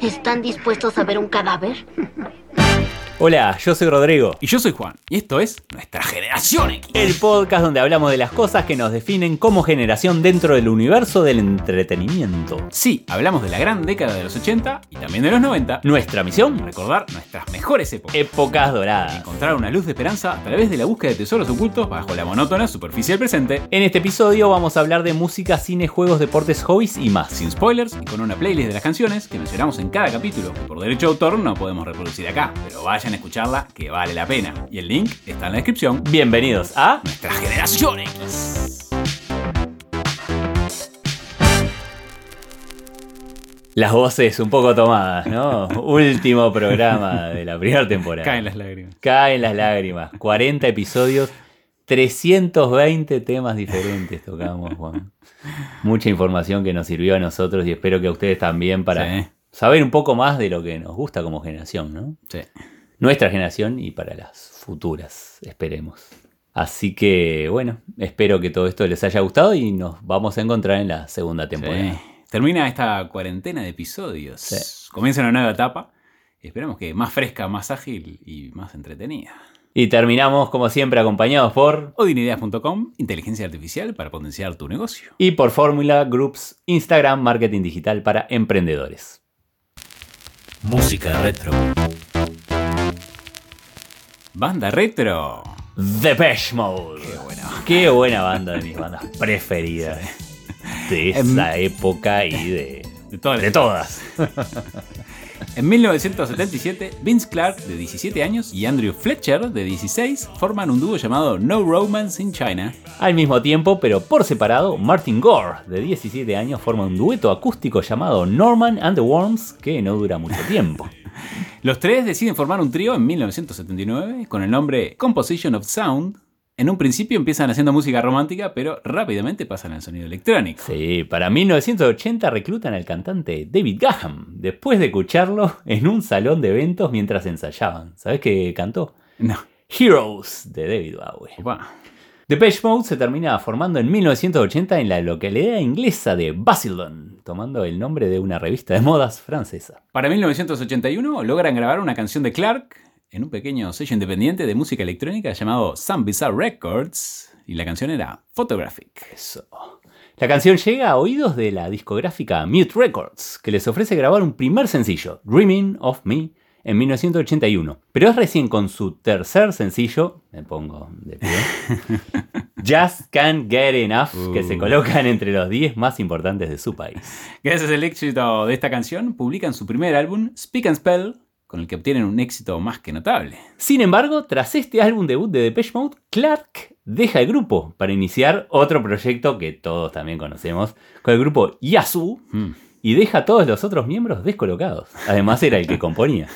¿Están dispuestos a ver un cadáver? Hola, yo soy Rodrigo. Y yo soy Juan, y esto es Nuestra Generación X. El podcast donde hablamos de las cosas que nos definen como generación dentro del universo del entretenimiento. Sí, hablamos de la gran década de los 80 y también de los 90. Nuestra misión, Recordar nuestras mejores épocas. épocas doradas. Encontrar una luz de esperanza a través de la búsqueda de tesoros ocultos bajo la monótona superficie del presente. En este episodio vamos a hablar de música, cine, juegos, deportes, hobbies y más. Sin spoilers y con una playlist de las canciones que mencionamos en cada capítulo, que por derecho de autor no podemos reproducir acá, pero vayan a escucharla que vale la pena. Y el link está en la descripción. Bienvenidos a Nuestra Generación X. Las voces un poco tomadas, ¿no? Último programa de la primera temporada. Caen las lágrimas. Caen las lágrimas. 40 episodios, 320 temas diferentes tocamos, Juan. Mucha información que nos sirvió a nosotros y espero que a ustedes también para Sí. saber un poco más de lo que nos gusta como generación, ¿no? Sí. Nuestra generación y para las futuras, esperemos. Así que, bueno, espero que todo esto les haya gustado y nos vamos a encontrar en la segunda temporada. Sí. Termina esta cuarentena de episodios. Sí. Comienza una nueva etapa. Esperamos que más fresca, más ágil y más entretenida. Y terminamos, como siempre, acompañados por Odinideas.com, inteligencia artificial para potenciar tu negocio. y por Fórmula Groups Instagram Marketing Digital para Emprendedores. Música retro. Banda retro. Depeche Mode. Qué bueno. Qué buena banda de mis bandas preferidas. De esa época y de, De todas. de todas. En 1977, Vince Clark, de 17 años, y Andrew Fletcher, de 16, forman un dúo llamado No Romance in China. Al mismo tiempo, pero por separado, Martin Gore, de 17 años, forma un dueto acústico llamado Norman and the Worms, que no dura mucho tiempo. Los tres deciden formar un trío en 1979 con el nombre Composition of Sound. En un principio empiezan haciendo música romántica, pero rápidamente pasan al sonido electrónico. Sí, para 1980 reclutan al cantante David Gaham, después de escucharlo en un salón de eventos mientras ensayaban. ¿Sabes qué cantó? No. Heroes de David Bowie. Opa. Depeche Mode se termina formando en 1980 en la localidad inglesa de Basildon, tomando el nombre de una revista de modas francesa. Para 1981 logran grabar una canción de Clark en un pequeño sello independiente de música electrónica llamado Some Bizarre Records. Y la canción era Photographic. Eso. La canción llega a oídos de la discográfica Mute Records, que les ofrece grabar un primer sencillo, Dreaming of Me, en 1981. Pero es recién con su tercer sencillo, me pongo de pie, Just Can't Get Enough, que se Uh. colocan entre los 10 más importantes de su país. Gracias al éxito de esta canción, publican su primer álbum, Speak and Spell, con el que obtienen un éxito más que notable. Sin embargo, tras este álbum debut de Depeche Mode, Clark deja el grupo para iniciar otro proyecto que todos también conocemos, con el grupo Hmm. Y deja a todos los otros miembros descolocados. Además era el que componía.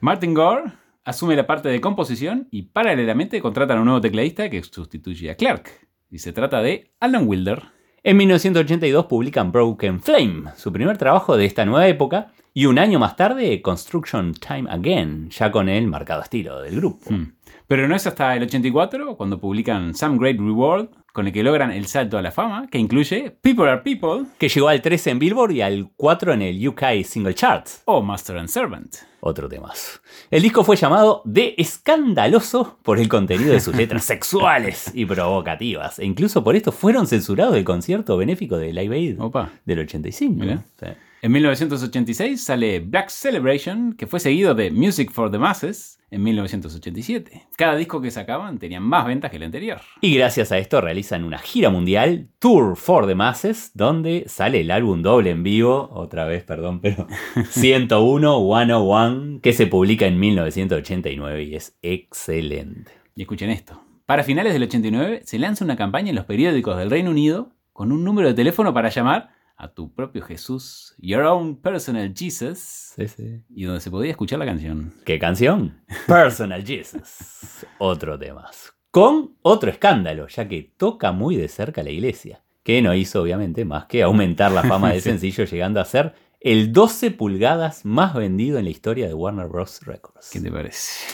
Martin Gore asume la parte de composición y paralelamente contratan a un nuevo tecladista que sustituye a Clark. Y se trata de Alan Wilder. En 1982 publican Broken Flame, su primer trabajo de esta nueva época, y un año más tarde Construction Time Again, ya con el marcado estilo del grupo. Hmm. Pero no es hasta el 84 cuando publican Some Great Reward, con el que logran el salto a la fama, que incluye People Are People Que llegó al 13 en Billboard y al 4 en el UK Single Charts. o Master and Servant. Otro temazo. El disco fue llamado De Escandaloso por el contenido de sus letras sexuales y provocativas. E incluso por esto fueron censurados del concierto benéfico de Live Aid Opa. del 85. Mirá. Sí. En 1986 sale Black Celebration, que fue seguido de Music for the Masses en 1987. Cada disco que sacaban tenía más ventas que el anterior. Y gracias a esto realizan una gira mundial, Tour for the Masses, donde sale el álbum doble en vivo, otra vez, perdón, pero 101, 101, que se publica en 1989 y es excelente. Y escuchen esto. Para finales del 89 se lanza una campaña en los periódicos del Reino Unido con un número de teléfono para llamar a tu propio Jesús, Your Own Personal Jesus, Sí, sí. y donde se podía escuchar la canción. ¿Qué canción? Personal Jesus. Otro tema. Con otro escándalo, ya que toca muy de cerca la iglesia. Que no hizo, obviamente, más que aumentar la fama del Sí. sencillo, llegando a ser el 12 pulgadas más vendido en la historia de Warner Bros. Records. ¿Qué te parece?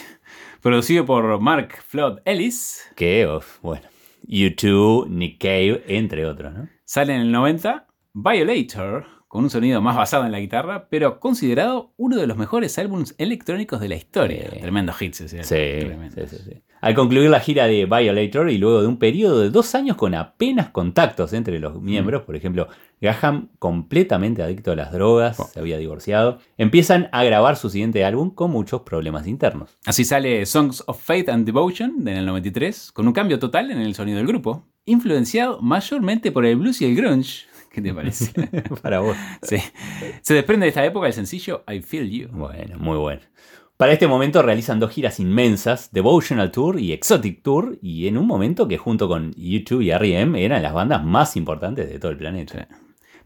Producido por Mark Flood Ellis, Que, bueno, U2, Nick Cave, entre otros, ¿no? sale en el 90 Violator con un sonido más basado en la guitarra, pero considerado uno de los mejores álbumes electrónicos de la historia. Sí. Tremendo hits ese Sí, tremendo. sí, sí, sí. Al concluir la gira de Violator y luego de un periodo de dos años con apenas contactos entre los miembros, por ejemplo, Graham, completamente adicto a las drogas, Oh. se había divorciado, empiezan a grabar su siguiente álbum con muchos problemas internos. Así sale Songs of Faith and Devotion en el 93, con un cambio total en el sonido del grupo, influenciado mayormente por el blues y el grunge. ¿Qué te parece? Para vos. Sí. Se desprende de esta época el sencillo I Feel You. Bueno, muy bueno. Para este momento realizan dos giras inmensas, Devotional Tour y Exotic Tour, y en un momento que junto con YouTube y R.E.M. eran las bandas más importantes de todo el planeta.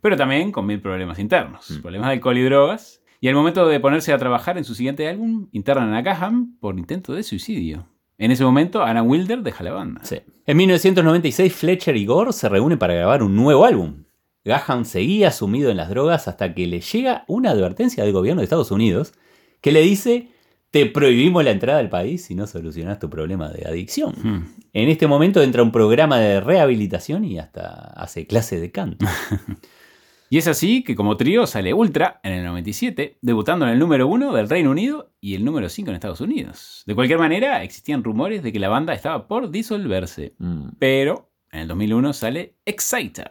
Pero también con mil problemas internos, Mm. problemas de alcohol y drogas. Y al momento de ponerse a trabajar en su siguiente álbum, internan a Graham por intento de suicidio. En ese momento, Anna Wilder deja la banda. Sí. En 1996, Fletcher y Gore se reúnen para grabar un nuevo álbum. Graham seguía sumido en las drogas hasta que le llega una advertencia del gobierno de Estados Unidos que le dice: Te prohibimos la entrada al país si no solucionas tu problema de adicción. Hmm. En este momento entra un programa de rehabilitación y hasta hace clase de canto. Y es así que como trío sale Ultra en el 97, debutando en el número 1 del Reino Unido y el número 5 en Estados Unidos. De cualquier manera, existían rumores de que la banda estaba por disolverse. Mm. Pero en el 2001 sale Exciter.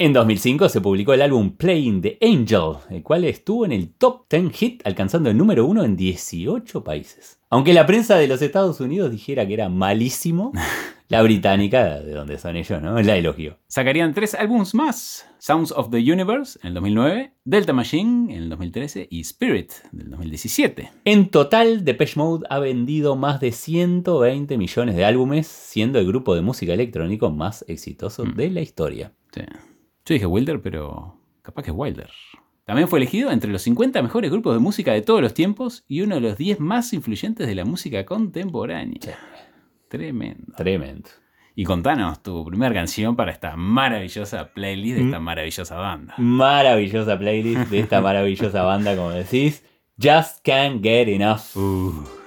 En 2005 se publicó el álbum Playing the Angel, el cual estuvo en el top 10 hit, alcanzando el número 1 en 18 países. Aunque la prensa de los Estados Unidos dijera que era malísimo, la británica, de donde son ellos, ¿no? La elogió. Sacarían tres álbumes más: Sounds of the Universe en el 2009, Delta Machine en el 2013 y Spirit del 2017. En total, Depeche Mode ha vendido más de 120 millones de álbumes, siendo el grupo de música electrónico más exitoso Mm. de la historia. Sí. Yo dije Wilder, pero capaz que es Wilder. También fue elegido entre los 50 mejores grupos de música de todos los tiempos y uno de los 10 más influyentes de la música contemporánea. Sí. Tremendo. Tremendo. Y contanos tu primera canción para esta maravillosa playlist de esta maravillosa banda. Maravillosa playlist de esta maravillosa banda, como decís. Just Can't Get Enough.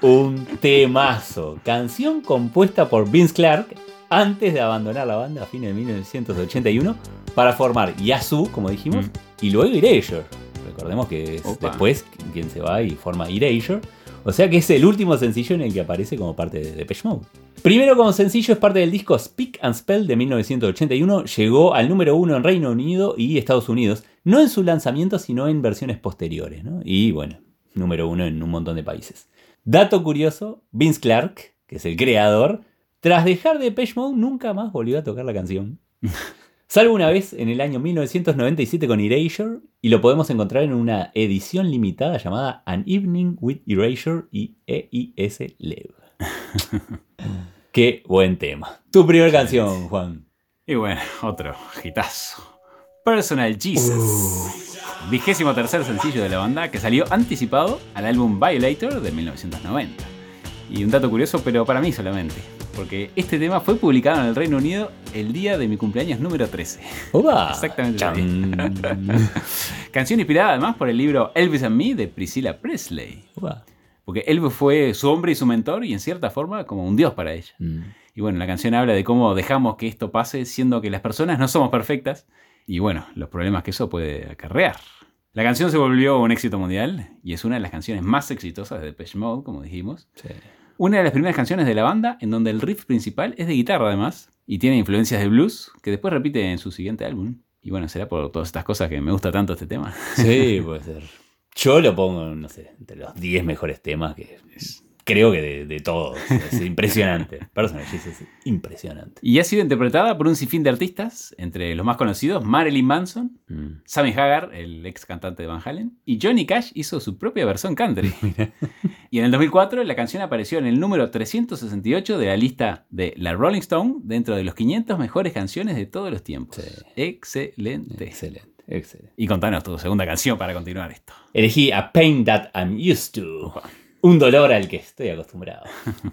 Un temazo. Canción compuesta por Vince Clark antes de abandonar la banda a fines de 1981 para formar Yazoo, como dijimos, Mm. y luego Erasure. Recordemos que es Opa. después quien se va y forma Erasure. O sea que es el último sencillo en el que aparece como parte de Depeche Mode. Primero como sencillo es parte del disco Speak and Spell de 1981. Llegó al número uno en Reino Unido y Estados Unidos. No en su lanzamiento, sino en versiones posteriores. ¿no? Y bueno, número uno en un montón de países. Dato curioso, Vince Clark, que es el creador, tras dejar Depeche Mode nunca más volvió a tocar la canción. Salvo una vez en el año 1997 con Erasure y lo podemos encontrar en una edición limitada llamada An Evening with Erasure y EIS Lev. Qué buen tema. Tu primera canción, Juan. Y bueno, otro hitazo. Personal Jesus. Vigésimo tercer sencillo de la banda que salió anticipado al álbum Violator de 1990. Y un dato curioso, pero para mí solamente. Porque este tema fue publicado en el Reino Unido el día de mi cumpleaños número 13. Oba. Exactamente. Canción inspirada además por el libro Elvis and Me de Priscilla Presley. Oba. Porque Elvis fue su hombre y su mentor y en cierta forma como un dios para ella. Mm. Y bueno, la canción habla de cómo dejamos que esto pase siendo que las personas no somos perfectas y bueno, los problemas que eso puede acarrear. La canción se volvió un éxito mundial y es una de las canciones más exitosas de Depeche Mode, como dijimos. Sí. Una de las primeras canciones de la banda en donde el riff principal es de guitarra además y tiene influencias de blues que después repite en su siguiente álbum. Y bueno, será por todas estas cosas que me gusta tanto este tema. Sí, puede ser. Yo lo pongo, no sé, entre los 10 mejores temas que es- creo que de, de todos. Es impresionante. Personal es impresionante. Y ha sido interpretada por un sinfín de artistas, entre los más conocidos Marilyn Manson, Mm. Sammy Hagar, el ex cantante de Van Halen, y Johnny Cash hizo su propia versión country. y en el 2004 la canción apareció en el número 368 de la lista de la Rolling Stone dentro de los 500 mejores canciones de todos los tiempos. Sí. Excelente. Excelente, excelente. Y contanos tu segunda canción para continuar esto. Elegí A Pain That I'm Used to. Un dolor al que estoy acostumbrado.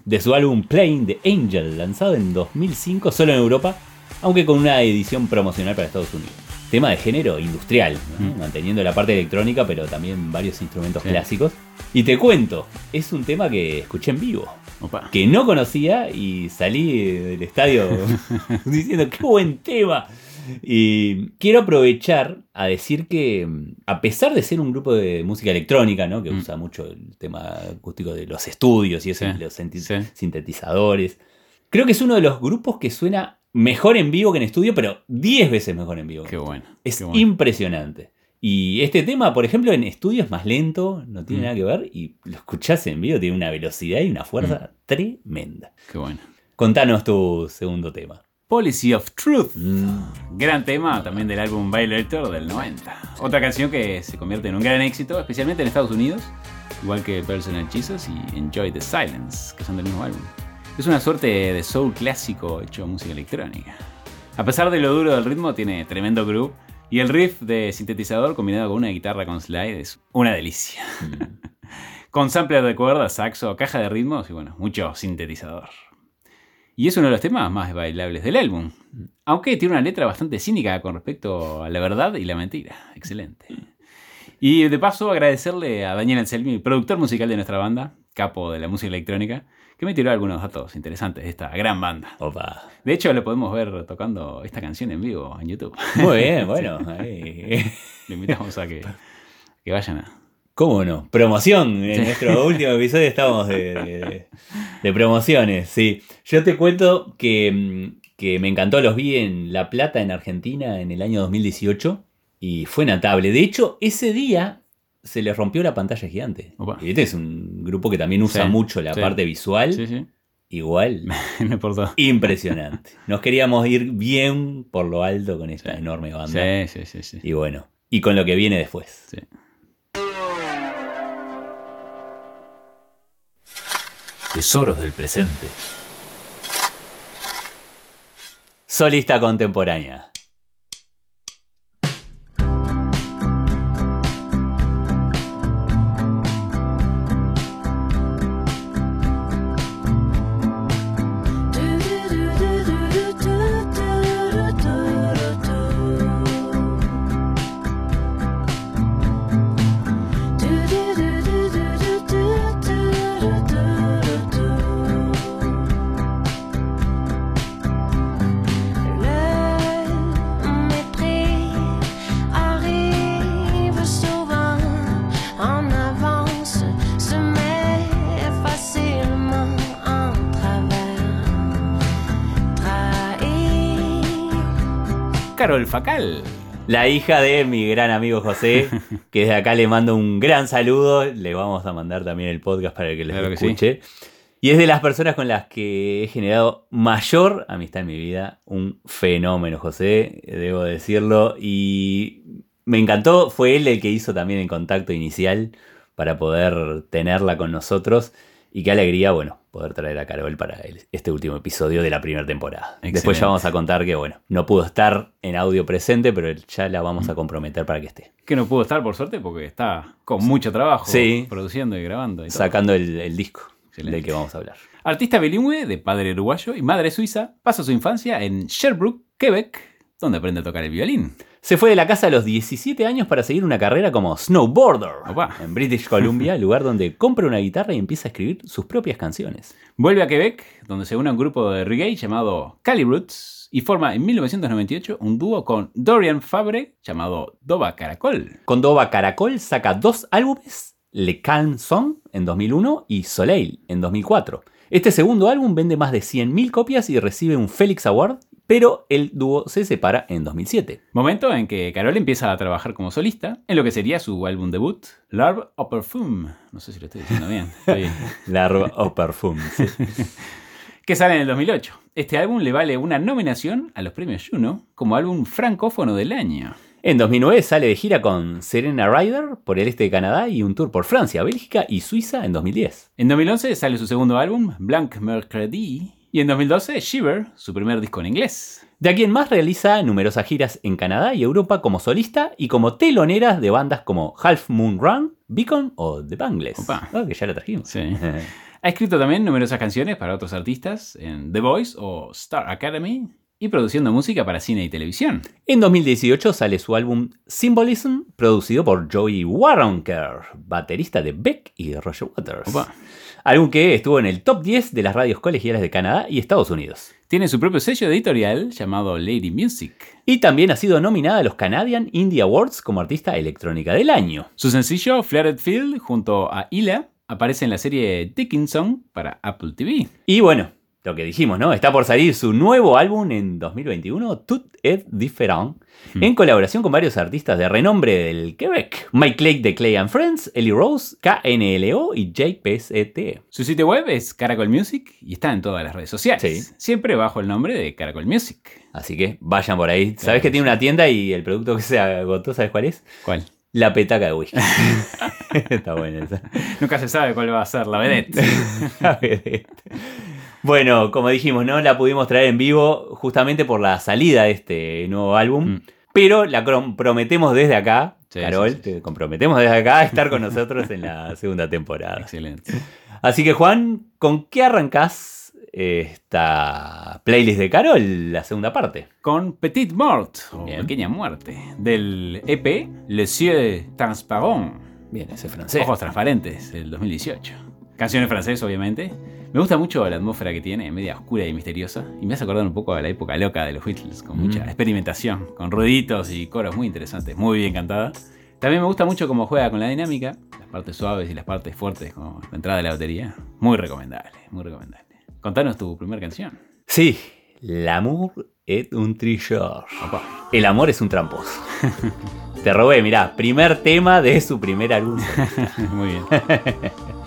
De su álbum Playing the Angel, lanzado en 2005 solo en Europa, aunque con una edición promocional para Estados Unidos. Tema de género industrial, ¿no? Mm. manteniendo la parte electrónica, pero también varios instrumentos Sí. clásicos. Y te cuento, es un tema que escuché en vivo, Opa. que no conocía y salí del estadio diciendo, qué buen tema. Y quiero aprovechar a decir que, mm, a pesar de ser un grupo de música electrónica, ¿no? que Mm. usa mucho el tema acústico de los estudios y eso, Sí, los sí. sintetizadores, creo que es uno de los grupos que suena mejor en vivo que en estudio, pero 10 veces mejor en vivo. Qué bueno. Es qué bueno. impresionante. Y este tema, por ejemplo, en estudio es más lento, no tiene Mm. nada que ver, y lo escuchás en vivo, tiene una velocidad y una fuerza tremenda. Qué bueno. Contanos tu segundo tema. Policy of Truth. Mm. Gran tema también del álbum Violator del 90. Otra canción que se convierte en un gran éxito, especialmente en Estados Unidos, igual que Personal Jesus y Enjoy the Silence, que son del mismo álbum. Es una suerte de soul clásico hecho música electrónica. A pesar de lo duro del ritmo, tiene tremendo groove y el riff de sintetizador combinado con una guitarra con slide es una delicia. con sampler de cuerdas, saxo, caja de ritmos y bueno, mucho sintetizador. Y es uno de los temas más bailables del álbum. Aunque tiene una letra bastante cínica con respecto a la verdad y la mentira. Excelente. Y de paso agradecerle a Daniel Anselmi, productor musical de nuestra banda, capo de la música electrónica, que me tiró algunos datos interesantes de esta gran banda. Opa. De hecho, lo podemos ver tocando esta canción en vivo en YouTube. Muy bien, bueno. ahí. Le invitamos a que, que vayan a... ¿Cómo no? Promoción. En Sí. nuestro último episodio estamos de, de- de promociones, sí. Yo te cuento que, mm, que me encantó, los vi en La Plata, en Argentina, en el año 2018, y fue notable. De hecho, ese día se les rompió la pantalla gigante. Opa. Y este es un grupo que también usa Sí, mucho la sí. parte visual. Sí, sí. Igual, impresionante. Nos queríamos ir bien por lo alto con esta Sí. enorme banda. Sí, sí, sí, sí. Y bueno, y con lo que viene después. Tesoros del presente. Solista contemporánea. Facal. La hija de mi gran amigo José, que desde acá le mando un gran saludo. Le vamos a mandar también el podcast para que les Claro que sí. escuche. Y es de las personas con las que he generado mayor amistad en mi vida. Un fenómeno, José, debo decirlo. Y me encantó, fue él el que hizo también el contacto inicial para poder tenerla con nosotros. Y qué alegría, bueno, poder traer a Carol para el- este último episodio de la primera temporada. Después Excelente. ya vamos a contar que, bueno, no pudo estar en audio presente, pero ya la vamos a comprometer para que esté. Que no pudo estar, por suerte, porque está con mucho trabajo Sí. produciendo y grabando. Y. Sacando el, el disco Excelente. del que vamos a hablar. Artista bilingüe de padre uruguayo y madre suiza, pasa su infancia en Sherbrooke, Quebec, donde aprende a tocar el violín. Se fue de la casa a los 17 años para seguir una carrera como snowboarder Opa. en British Columbia, lugar donde compra una guitarra y empieza a escribir sus propias canciones. Vuelve a Quebec, donde se une a un grupo de reggae llamado Cali Roots y forma en 1998 un dúo con Dorian Fabre llamado Doba Caracol. Con Dova Caracol saca dos álbumes, Le Calm Song en 2001 y Soleil en 2004. Este segundo álbum vende más de 100.000 copias y recibe un Felix Award, pero el dúo se separa en 2007. Momento en que Carol empieza a trabajar como solista en lo que sería su álbum debut, Larve au Perfume. No sé si lo estoy diciendo bien. Larve au Parfum. sí. que sale en el 2008. Este álbum le vale una nominación a los premios Juno como álbum francófono del año. En 2009 sale de gira con Serena Ryder por el este de Canadá y un tour por Francia, Bélgica y Suiza en 2010. En 2011 sale su segundo álbum, Blanc Mercredi. Y en 2012, Shiver, su primer disco en inglés. De aquí en más realiza numerosas giras en Canadá y Europa como solista y como teloneras de bandas como Half Moon Run, Beacon o The Bangles. Opa. Ah, que ya la trajimos. Sí. Ha escrito también numerosas canciones para otros artistas en The Voice o Star Academy. y produciendo música para cine y televisión. En 2018 sale su álbum Symbolism, producido por Joey Waronker, baterista de Beck y Roger Waters. Opa. Álbum que estuvo en el top 10 de las radios colegiales de Canadá y Estados Unidos. Tiene su propio sello editorial llamado Lady Music. Y también ha sido nominada a los Canadian Indie Awards como artista electrónica del año. Su sencillo Flared Field junto a Ila aparece en la serie Dickinson para Apple TV. Y bueno, lo que dijimos, ¿no? Está por salir su nuevo álbum en 2021, Tout est différent, en colaboración con varios artistas de renombre del Quebec. Mike Clay de Clay and Friends, Ellie Rose, KNLO y JPSET. Su sitio web es Caracol Music y está en todas las redes sociales. Sí. Siempre bajo el nombre de Caracol Music. Así que vayan por ahí. ¿Sabes que tiene una tienda y el producto que se agotó, ¿sabes cuál es? ¿Cuál? La petaca de whisky. Está buena esa. Nunca se sabe cuál va a ser la vedette. La vedette. Bueno, como dijimos, no la pudimos traer en vivo justamente por la salida de este nuevo álbum. Mm. Pero la comprometemos desde acá, Sí, Carol, sí, sí, sí. te comprometemos desde acá a estar con nosotros en la segunda temporada. Excelente. Así que, Juan, ¿con qué arrancás esta playlist de Carol, la segunda parte? Con Petite Mort, o Bien. Pequeña Muerte, del EP Les Yeux Transparents, Bien, ese francés. Ojos Transparentes, del 2018. Canción en francés, obviamente. Me gusta mucho la atmósfera que tiene, media oscura y misteriosa, y me hace acordar un poco a la época loca de los Beatles, con mucha Mm. experimentación, con ruiditos y coros muy interesantes, muy bien cantada. También me gusta mucho cómo juega con la dinámica, las partes suaves y las partes fuertes, como la entrada de la batería. Muy recomendable, muy recomendable. Contanos tu primera canción. Sí, l'amour est un. Opa. El amor es un tramposo. Te robé, mirá, primer tema de su primer álbum. muy bien.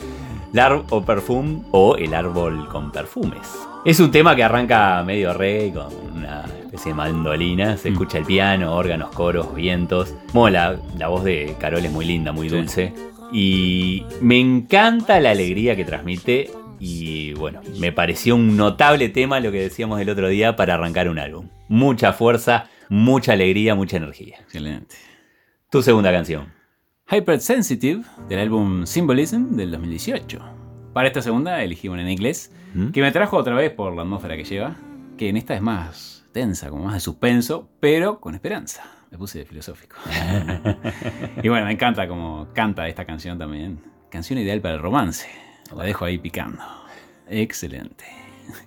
L'arbre au perfume o El árbol con perfumes. Es un tema que arranca medio rey con una especie de mandolina. Se Mm. escucha el piano, órganos, coros, vientos. Bueno, la, voz de Carol es muy linda, muy Sí. dulce. Y me encanta la alegría que transmite. Y bueno, me pareció un notable tema lo que decíamos el otro día para arrancar un álbum. Mucha fuerza, mucha alegría, mucha energía. Excelente. Tu segunda canción. Hypersensitive, del álbum Symbolism del 2018. Para esta segunda elegí una en inglés, ¿Mm? que me trajo otra vez por la atmósfera que lleva, que en esta es más tensa, como más de suspenso, pero con esperanza. Me puse filosófico. y bueno, me encanta como canta esta canción también. Canción ideal para el romance. La dejo ahí picando. Excelente.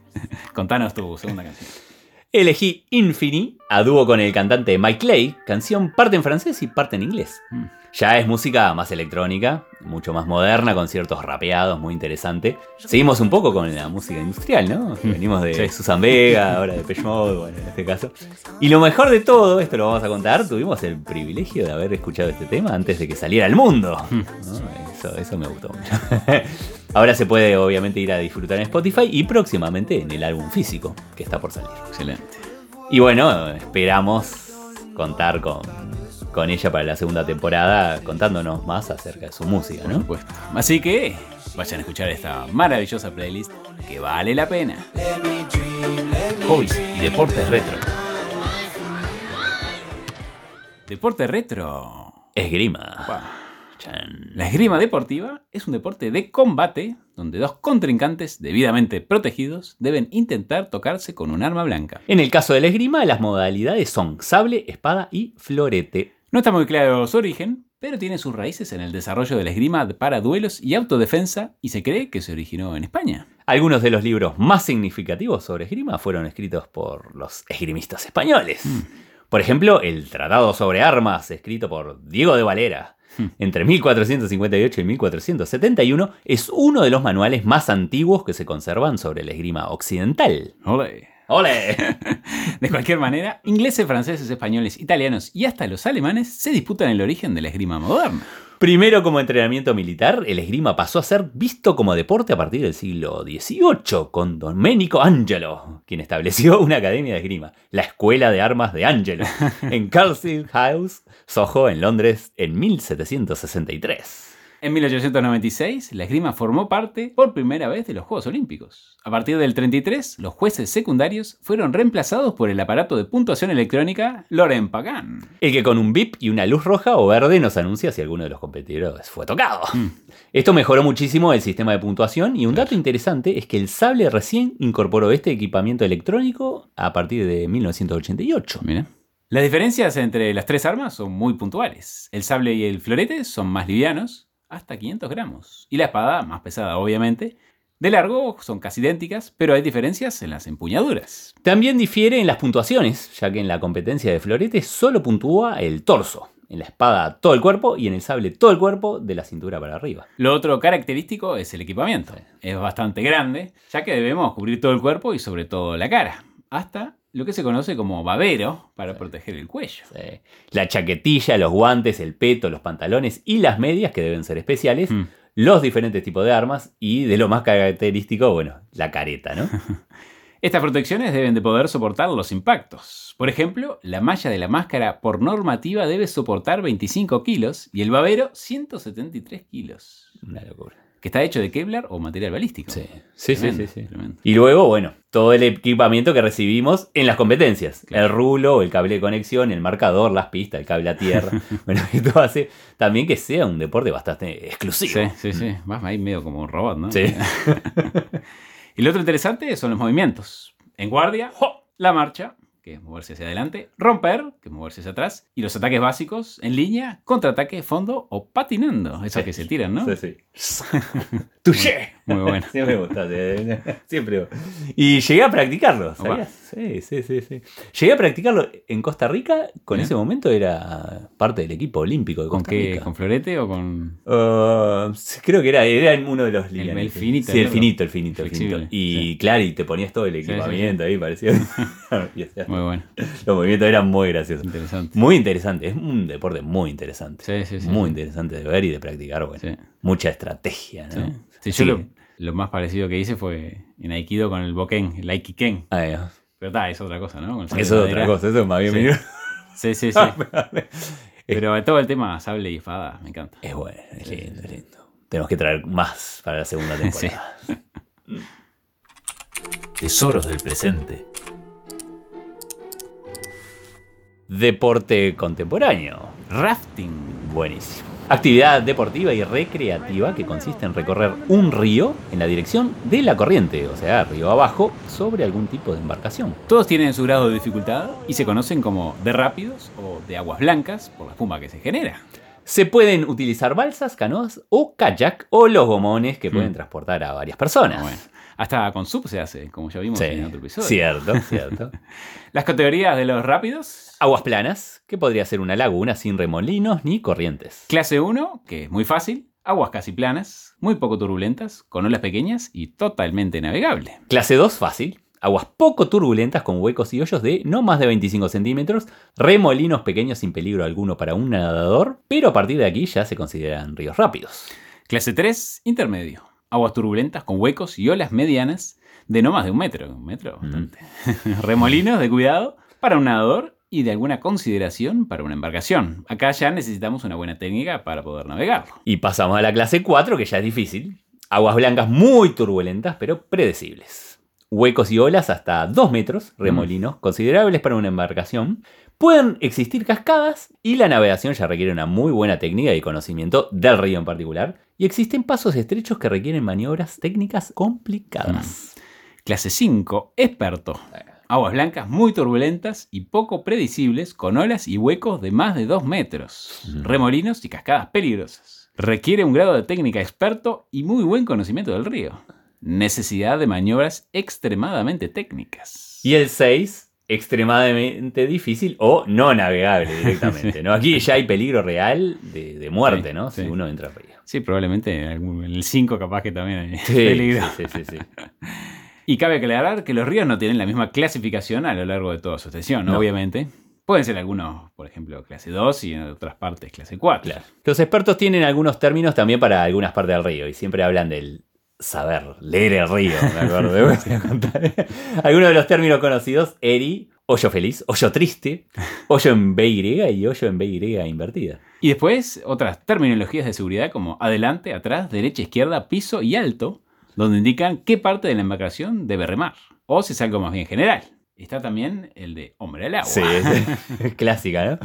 Contanos tu segunda canción. Elegí Infini a dúo con el cantante Mike Clay, canción parte en francés y parte en inglés. Mm. Ya es música más electrónica, mucho más moderna, con ciertos rapeados, muy interesante. Seguimos un poco con la música industrial, ¿no? Venimos de Sí. Susan Vega, ahora de Mode, bueno, en este caso. Y lo mejor de todo, esto lo vamos a contar, tuvimos el privilegio de haber escuchado este tema antes de que saliera al mundo. ¿no? Eso, eso me gustó mucho. Ahora se puede obviamente ir a disfrutar en Spotify y próximamente en el álbum físico que está por salir. Excelente. Y bueno, esperamos contar con, con ella para la segunda temporada contándonos más acerca de su música, Por ¿no? supuesto. Así que vayan a escuchar esta maravillosa playlist que vale la pena. Hobbies y deportes retro. Deporte retro. Esgrima. Opa. Chan. La esgrima deportiva es un deporte de combate donde dos contrincantes debidamente protegidos deben intentar tocarse con un arma blanca. En el caso de la esgrima, las modalidades son sable, espada y florete. No está muy claro su origen, pero tiene sus raíces en el desarrollo de la esgrima para duelos y autodefensa y se cree que se originó en España. Algunos de los libros más significativos sobre esgrima fueron escritos por los esgrimistas españoles. Por ejemplo, el Tratado sobre Armas, escrito por Diego de Valera. Entre 1458 y 1471, es uno de los manuales más antiguos que se conservan sobre la esgrima occidental. ¡Ole! De cualquier manera, ingleses, franceses, españoles, italianos y hasta los alemanes se disputan el origen de la esgrima moderna. Primero como entrenamiento militar, el esgrima pasó a ser visto como deporte a partir del siglo XVIII, con Domenico Angelo, quien estableció una academia de esgrima, la Escuela de Armas de Angelo, en Carlsfield House, Soho, en Londres, en 1763. En 1896, la esgrima formó parte por primera vez de los Juegos Olímpicos. A partir del 33, los jueces secundarios fueron reemplazados por el aparato de puntuación electrónica Loren Pagan. El que con un bip y una luz roja o verde nos anuncia si alguno de los competidores fue tocado. Esto mejoró muchísimo el sistema de puntuación y un dato interesante es que el sable recién incorporó este equipamiento electrónico a partir de 1988. Mira. Las diferencias entre las tres armas son muy puntuales. El sable y el florete son más livianos, hasta 500 gramos. Y la espada, más pesada obviamente, de largo son casi idénticas, pero hay diferencias en las empuñaduras. También difiere en las puntuaciones, ya que en la competencia de florete solo puntúa el torso, en la espada todo el cuerpo y en el sable todo el cuerpo de la cintura para arriba. Lo otro característico es el equipamiento. Es bastante grande, ya que debemos cubrir todo el cuerpo y sobre todo la cara, hasta lo que se conoce como babero para proteger el cuello. Sí. La chaquetilla, los guantes, el peto, los pantalones y las medias que deben ser especiales, Mm. los diferentes tipos de armas y de lo más característico, bueno, la careta, ¿no? Estas protecciones deben de poder soportar los impactos. Por ejemplo, la malla de la máscara por normativa debe soportar 25 kilos y el babero 173 kilos. Una locura. Que está hecho de Kevlar o material balístico. Sí, sí, sí, Tremendo, sí, sí. tremendo. Y luego, bueno, todo el equipamiento que recibimos en las competencias. El rulo, el cable de conexión, el marcador, las pistas, el cable a tierra. bueno, esto hace también que sea un deporte bastante exclusivo. Sí, sí, sí. Vas ahí medio como un robot, ¿no? Sí. y lo otro interesante son los movimientos. En guardia, ¡jo! la marcha, que es moverse hacia adelante, romper, que es moverse hacia atrás, y los ataques básicos en línea, contraataque, fondo o patinando, esos Sí. que se tiran, ¿no? Sí, sí. ¡Touché! Muy bueno. Siempre me gusta, sí, siempre. Y llegué a practicarlo, ¿sabías? Sí, sí, sí, sí. Llegué a practicarlo en Costa Rica, con ese momento era parte del equipo olímpico de ¿Con Costa qué? Rica. ¿Con florete o con...? Uh, creo que era, era en uno de los El- lineales. el finito, Sí, el finito, el finito, el finito. Y sí. claro, y te ponías todo el equipamiento ahí, parecía. Muy bueno, los movimientos eran muy graciosos. interesante. Muy interesante, es un deporte muy interesante. Sí, sí, sí. muy interesante de ver y de practicar. Bueno, Sí. Mucha estrategia, Sí. ¿no? Sí, yo Sí. Lo, lo más parecido que hice fue en Aikido con el Boken, el Aikiken. Ay, no. Pero está, es otra cosa, ¿no? Eso es otra cosa, eso es más bien mío. Sí, sí, sí. Pero todo el tema sable y espada me encanta. Es bueno, es lindo, es lindo. Tenemos que traer más para la segunda temporada. Tesoros del presente. Deporte contemporáneo. Rafting. Buenísimo. Actividad deportiva y recreativa que consiste en recorrer un río en la dirección de la corriente, o sea, río abajo, sobre algún tipo de embarcación. Todos tienen su grado de dificultad y se conocen como de rápidos o de aguas blancas por la espuma que se genera. Se pueden utilizar balsas, canoas o kayak o los gomones que pueden Mm. transportar a varias personas. Bueno, hasta con sub se hace, como ya vimos Sí, en otro episodio. cierto, cierto. Las categorías de los rápidos. Aguas planas, que podría ser una laguna sin remolinos ni corrientes. Clase 1, que es muy fácil. Aguas casi planas, muy poco turbulentas, con olas pequeñas y totalmente navegable. Clase 2, fácil. Aguas poco turbulentas con huecos y hoyos de no más de 25 centímetros, remolinos pequeños sin peligro alguno para un nadador, pero a partir de aquí ya se consideran ríos rápidos. Clase 3, intermedio. Aguas turbulentas con huecos y olas medianas de no más de un metro. Un metro, bastante. Remolinos de cuidado para un nadador y de alguna consideración para una embarcación. Acá ya necesitamos una buena técnica para poder navegarlo. Y pasamos a la clase 4, que ya es difícil. Aguas blancas muy turbulentas, pero predecibles. Huecos y olas hasta 2 metros, remolinos considerables para una embarcación. Pueden existir cascadas y la navegación ya requiere una muy buena técnica y conocimiento del río en particular. Y existen pasos estrechos que requieren maniobras técnicas complicadas. Clase 5, experto. Aguas blancas muy turbulentas y poco predecibles con olas y huecos de más de 2 metros. Remolinos y cascadas peligrosas. Requiere un grado de técnica experto y muy buen conocimiento del río. Necesidad de maniobras extremadamente técnicas. Y el 6, extremadamente difícil o no navegable directamente. ¿no? Aquí ya hay peligro real de, de muerte, Sí, ¿no? sí. Si uno entra al río. Sí, probablemente en, el 5 capaz que también hay Sí, peligro. sí, sí, sí, sí. Y cabe aclarar que los ríos no tienen la misma clasificación a lo largo de toda su extensión, No. obviamente. Pueden ser algunos, por ejemplo, clase 2 y en otras partes clase 4. Claro. Los expertos tienen algunos términos también para algunas partes del río y siempre hablan del saber leer el río. Me acuerdo. Voy a contar. Algunos de los términos conocidos, eri hoyo feliz, hoyo triste, hoyo en BY y hoyo en BY invertida. Y después otras terminologías de seguridad como adelante, atrás, derecha, izquierda, piso y alto, donde indican qué parte de la embarcación debe remar. O si es algo más bien general. Está también el de hombre al agua. Sí, es clásica, ¿no?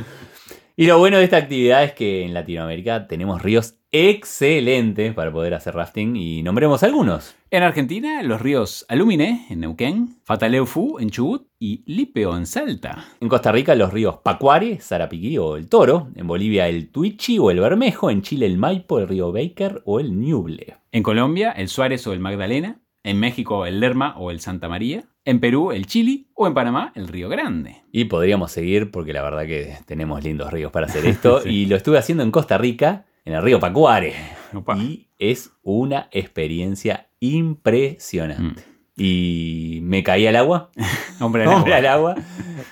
Y lo bueno de esta actividad es que en Latinoamérica tenemos ríos excelentes para poder hacer rafting y nombremos algunos. En Argentina, los ríos Alumine, en Neuquén, Fataleufu, en Chubut, y Lipeo, en Salta. En Costa Rica los ríos Pacuare, Sarapiquí o el Toro. En Bolivia el Tuichi o el Bermejo. En Chile el Maipo, el río Baker o el Ñuble. En Colombia, el Suárez o el Magdalena. En México, el Lerma o el Santa María. En Perú, el Chili. O en Panamá, el Río Grande. Y podríamos seguir porque la verdad que tenemos lindos ríos para hacer esto. Sí. Y lo estuve haciendo en Costa Rica, en el río Pacuare. Opa. Y es una experiencia impresionante. Y me caí al agua. Hombre al Hombre agua. al agua.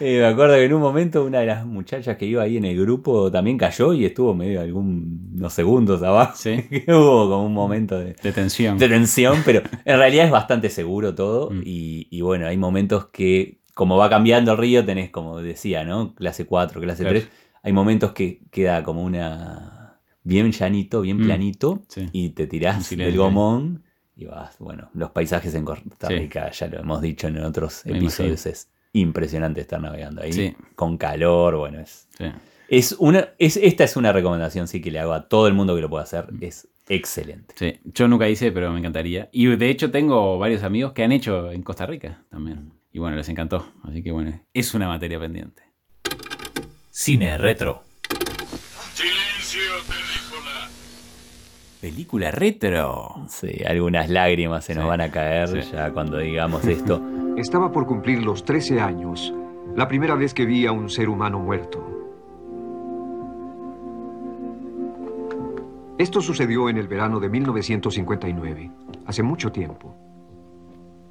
Eh, me acuerdo que en un momento una de las muchachas que iba ahí en el grupo también cayó y estuvo medio algunos segundos abajo. Sí. Hubo como un momento de, De tensión. de tensión, pero en realidad es bastante seguro todo. Mm. Y, y bueno, hay momentos que, como va cambiando el río, tenés, como decía, ¿no? Clase 4, clase Claro. 3. Hay momentos que queda como una. Bien llanito, bien Mm. planito. Sí. Y te tirás del gomón y vas. Bueno, los paisajes en Costa Sí. Rica, ya lo hemos dicho en otros Me episodios, es impresionante estar navegando ahí. Sí. Con calor, bueno, es. Sí. Es una, es, esta es una recomendación, sí, que le hago a todo el mundo que lo pueda hacer. Mm. Es excelente. Sí, yo nunca hice, pero me encantaría. Y de hecho tengo varios amigos que han hecho en Costa Rica también. Y bueno, les encantó. Así que bueno, es una materia pendiente. Cine retro. Película retro. Sí, algunas lágrimas se nos Sí, van a caer sí. ya cuando digamos esto. Estaba por cumplir los 13 años, la primera vez que vi a un ser humano muerto. Esto sucedió en el verano de 1959, hace mucho tiempo.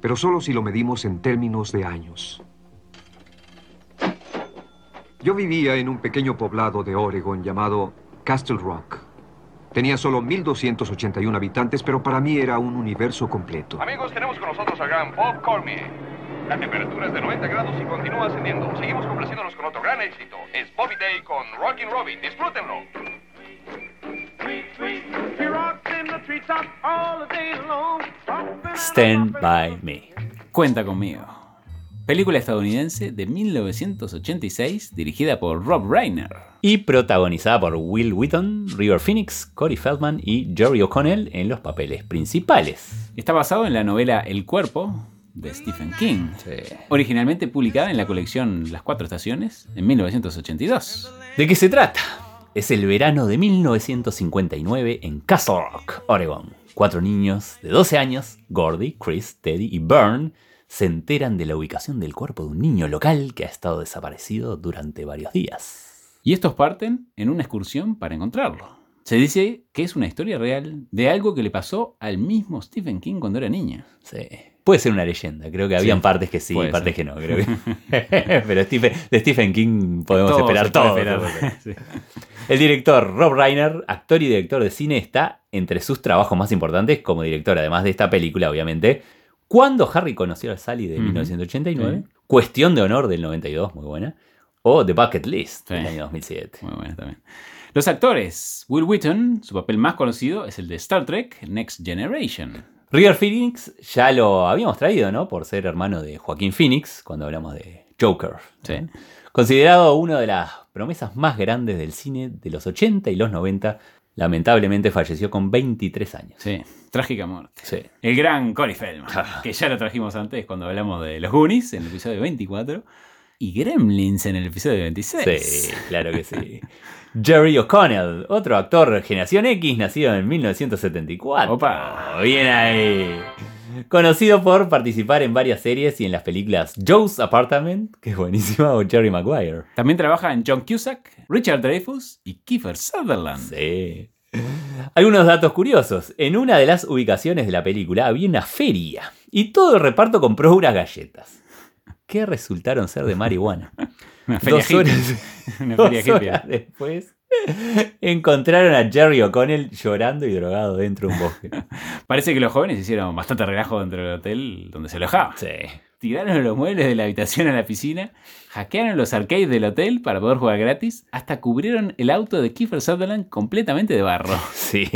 Pero solo si lo medimos en términos de años. Yo vivía en un pequeño poblado de Oregon llamado Castle Rock. Tenía solo 1.281 habitantes, pero para mí era un universo completo. Amigos, tenemos con nosotros al gran Bob Cormier. La temperatura es de 90 grados y continúa ascendiendo. Seguimos complaciéndonos con otro gran éxito. Es Bobby Day con Rockin' Robin. Disfrútenlo. Stand by me. Cuenta conmigo. Película estadounidense de 1986 dirigida por Rob Reiner. Y protagonizada por Will Wheaton, River Phoenix, Corey Feldman y Jerry O'Connell en los papeles principales. Está basado en la novela El cuerpo de Stephen King. Originalmente publicada en la colección Las Cuatro Estaciones en 1982. ¿De qué se trata? Es el verano de 1959 en Castle Rock, Oregon. Cuatro niños de 12 años, Gordy, Chris, Teddy y Byrne, se enteran de la ubicación del cuerpo de un niño local que ha estado desaparecido durante varios días. Y estos parten en una excursión para encontrarlo. Se dice que es una historia real de algo que le pasó al mismo Stephen King cuando era niño. Sí. Puede ser una leyenda, creo que habían Sí, partes que sí, partes ser. que no. Creo que... Pero Stephen- de Stephen King podemos Todo esperar todo. esperar. Sí. El director Rob Reiner, actor y director de cine, está entre sus trabajos más importantes como director, además de esta película, obviamente. Cuando Harry conoció a Sally de Ujú. 1989, Sí. Cuestión de Honor del 92, muy buena, o The Bucket List del año 2007. Muy buena también. Los actores. Will Wheaton, su papel más conocido es el de Star Trek Next Generation. River Phoenix ya lo habíamos traído, ¿no? Por ser hermano de Joaquín Phoenix, cuando hablamos de Joker. Sí. Considerado una de las promesas más grandes del cine de los 80 y los 90, lamentablemente falleció con 23 años. Sí. Trágica muerte. Sí. El gran Corey Feldman, que ya lo trajimos antes cuando hablamos de los Goonies en el episodio 24 y Gremlins en el episodio 26. Sí, claro que sí. Jerry O'Connell, otro actor generación X, nacido en 1974. Opa. Bien ahí. Conocido por participar en varias series y en las películas Joe's Apartment, que es buenísima, o Jerry Maguire. También trabaja en John Cusack, Richard Dreyfuss y Kiefer Sutherland. Sí. Algunos datos curiosos. En una de las ubicaciones de la película había una feria y todo el reparto compró unas galletas que resultaron ser de marihuana. Una feria Dos horas, Una dos feria horas después encontraron a Jerry O'Connell llorando y drogado dentro de un bosque. Parece que los jóvenes hicieron bastante relajo dentro del hotel donde se alojaba. Sí. Tiraron los muebles de la habitación a la piscina, hackearon los arcades del hotel para poder jugar gratis, hasta cubrieron el auto de Kiefer Sutherland completamente de barro. Sí,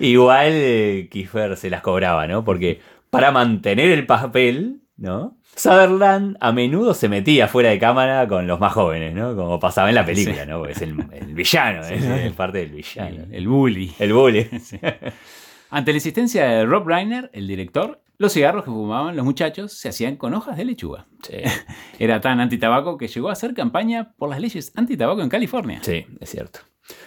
igual eh, Kiefer se las cobraba, ¿no? Porque para mantener el papel, ¿no? Sutherland a menudo se metía fuera de cámara con los más jóvenes, ¿no? Como pasaba en la película, ¿no? Porque es el, el villano, es, es parte del villano. El, el bully. El bully. Ante la insistencia de Rob Reiner, el director, los cigarros que fumaban los muchachos se hacían con hojas de lechuga. Sí, Era tan antitabaco que llegó a hacer campaña por las leyes antitabaco en California. sí, es cierto.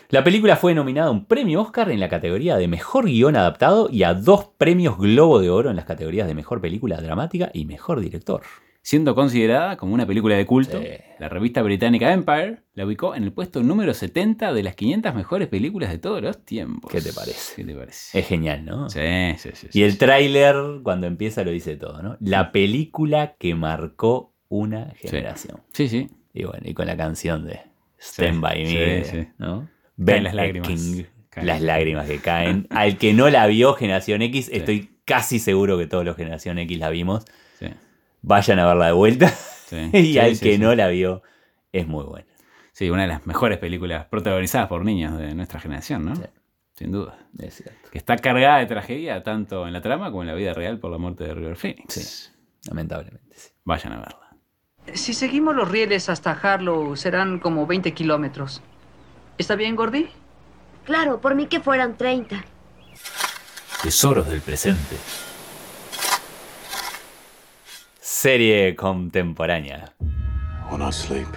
La película fue nominada a un premio Oscar en la categoría de Mejor Guión Adaptado y a dos premios Globo de Oro en las categorías de Mejor Película Dramática y Mejor Director. Siendo considerada como una película de culto, Sí. la revista británica Empire la ubicó en el puesto número 70 de las 500 mejores películas de todos los tiempos. ¿Qué te parece? ¿Qué te parece? Es genial, ¿no? Sí, sí, sí. Y sí, el sí. tráiler, cuando empieza, lo dice todo, ¿no? La película que marcó una generación. Sí, sí. Y bueno, y con la canción de Stand By Me, sí. ¿no? Caen las lágrimas. King, las lágrimas que caen. Al que no la vio Generación X, estoy casi seguro que todos los Generación X la vimos. Vayan a verla de vuelta. sí. y Sí, al sí, que sí. no la vio, es muy buena. Sí, una de las mejores películas protagonizadas por niños de nuestra generación, ¿no? Sí. Sin duda. Es cierto. Que está cargada de tragedia tanto en la trama como en la vida real por la muerte de River Phoenix. Sí. Lamentablemente, sí. Vayan a verla. Si seguimos los rieles hasta Harlow, serán como 20 kilómetros. ¿Está bien, Gordy? Claro, por mí que fueran 30. Tesoros del presente. Serie contemporánea. When I sleep,